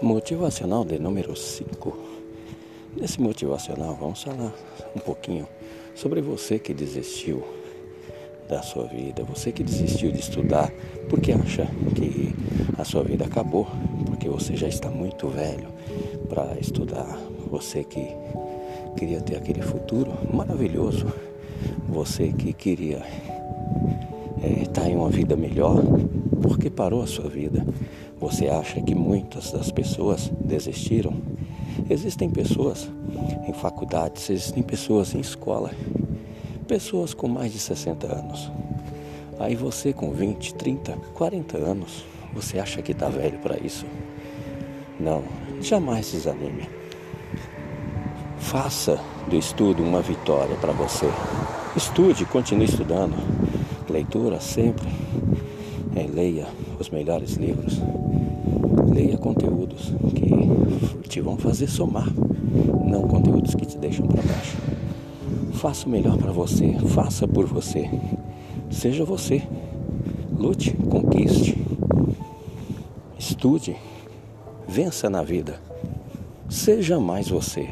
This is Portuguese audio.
Motivacional de número 5. Nesse motivacional, vamos falar um pouquinho sobre você que desistiu da sua vida, você que desistiu de estudar porque acha que a sua vida acabou, porque você já está muito velho para estudar, você que queria ter aquele futuro maravilhoso, você que queria estar é, em uma vida melhor, porque parou a sua vida. Você acha que muitas das pessoas desistiram? Existem pessoas em faculdades, existem pessoas em escola, pessoas com mais de 60 anos. Aí você com 20, 30, 40 anos, você acha que está velho para isso? Não, jamais desanime. Faça do estudo uma vitória para você. Estude, continue estudando. Leitura sempre. É, leia os melhores livros. Leia conteúdos que te vão fazer somar, não conteúdos que te deixam para baixo. Faça o melhor para você, faça por você. Seja você. Lute, conquiste. Estude. Vença na vida. Seja mais você.